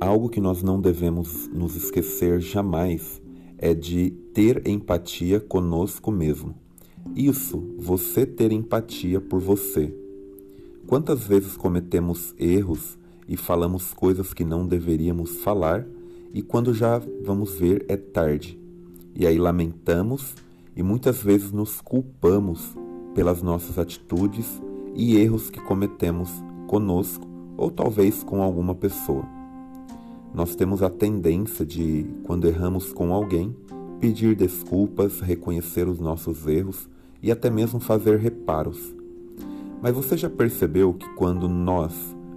Algo que nós não devemos nos esquecer jamais é de ter empatia conosco mesmo. Isso, você ter empatia por você. Quantas vezes cometemos erros e falamos coisas que não deveríamos falar e quando já vamos ver é tarde. E aí lamentamos e muitas vezes nos culpamos pelas nossas atitudes e erros que cometemos conosco ou talvez com alguma pessoa. Nós temos a tendência de, quando erramos com alguém, pedir desculpas, reconhecer os nossos erros e até mesmo fazer reparos. Mas você já percebeu que quando nós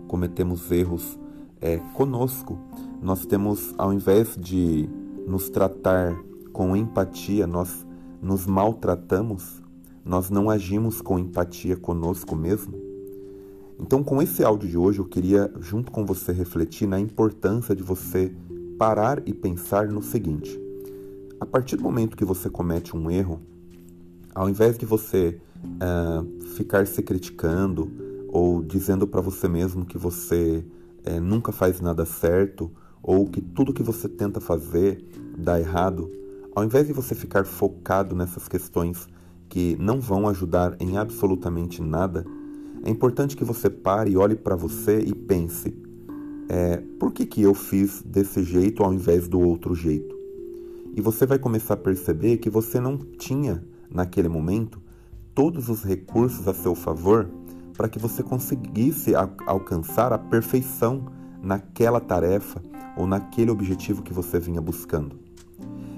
cometemos erros é, conosco, nós temos, ao invés de nos tratar com empatia, nós nos maltratamos, nós não agimos com empatia conosco mesmo? Então, com esse áudio de hoje, eu queria, junto com você, refletir na importância de você parar e pensar no seguinte: a partir do momento que você comete um erro, ao invés de você uh, ficar se criticando ou dizendo para você mesmo que você uh, nunca faz nada certo ou que tudo que você tenta fazer dá errado, ao invés de você ficar focado nessas questões que não vão ajudar em absolutamente nada, é importante que você pare e olhe para você e pense: é, por que, que eu fiz desse jeito ao invés do outro jeito? E você vai começar a perceber que você não tinha, naquele momento, todos os recursos a seu favor para que você conseguisse alcançar a perfeição naquela tarefa ou naquele objetivo que você vinha buscando.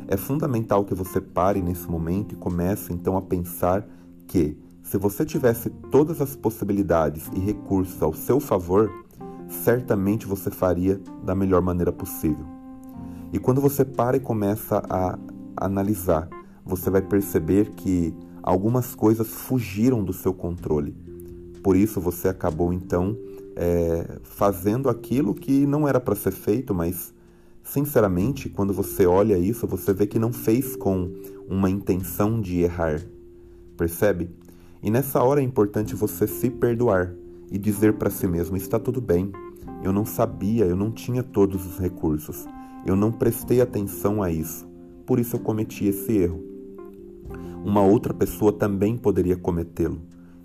É fundamental que você pare nesse momento e comece então a pensar que, se você tivesse todas as possibilidades e recursos ao seu favor, certamente você faria da melhor maneira possível. E quando você para e começa a analisar, você vai perceber que algumas coisas fugiram do seu controle. Por isso você acabou então é, fazendo aquilo que não era para ser feito, mas sinceramente, quando você olha isso, você vê que não fez com uma intenção de errar. Percebe? E nessa hora é importante você se perdoar e dizer para si mesmo: está tudo bem, eu não sabia, eu não tinha todos os recursos, eu não prestei atenção a isso, por isso eu cometi esse erro. Uma outra pessoa também poderia cometê-lo.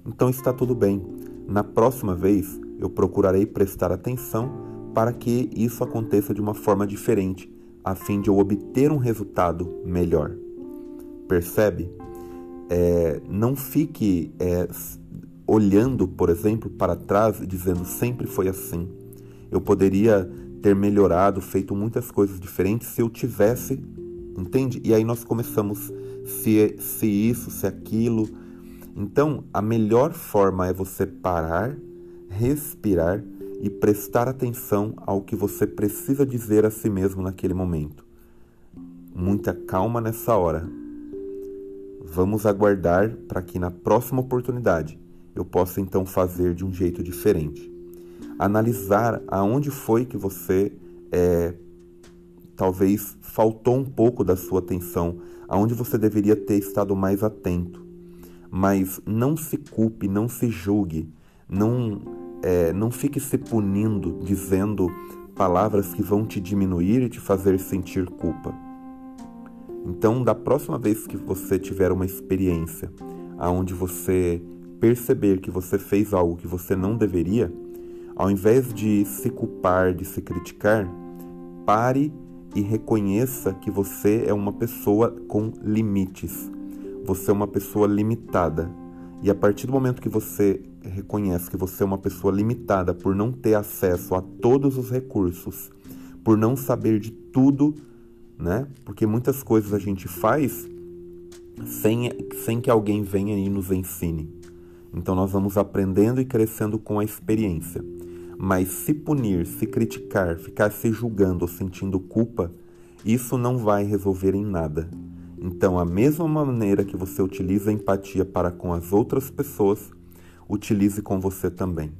Então está tudo bem. Na próxima vez eu procurarei prestar atenção para que isso aconteça de uma forma diferente, a fim de eu obter um resultado melhor. Percebe? É, não fique é, olhando, por exemplo, para trás e dizendo sempre foi assim. Eu poderia ter melhorado, feito muitas coisas diferentes se eu tivesse, entende? E aí nós começamos se, se isso, se aquilo. Então, a melhor forma é você parar respirar e prestar atenção ao que você precisa dizer a si mesmo naquele momento. Muita calma nessa hora. Vamos aguardar para que na próxima oportunidade eu possa então fazer de um jeito diferente. Analisar aonde foi que você é, talvez faltou um pouco da sua atenção, aonde você deveria ter estado mais atento. Mas não se culpe, não se julgue, não é, não fique se punindo dizendo palavras que vão te diminuir e te fazer sentir culpa. Então, da próxima vez que você tiver uma experiência aonde você perceber que você fez algo que você não deveria, ao invés de se culpar, de se criticar, pare e reconheça que você é uma pessoa com limites. Você é uma pessoa limitada. E a partir do momento que você reconhece que você é uma pessoa limitada por não ter acesso a todos os recursos, por não saber de tudo, né? Porque muitas coisas a gente faz sem, sem que alguém venha e nos ensine. Então nós vamos aprendendo e crescendo com a experiência. Mas se punir, se criticar, ficar se julgando ou sentindo culpa, isso não vai resolver em nada. Então, a mesma maneira que você utiliza a empatia para com as outras pessoas, utilize com você também.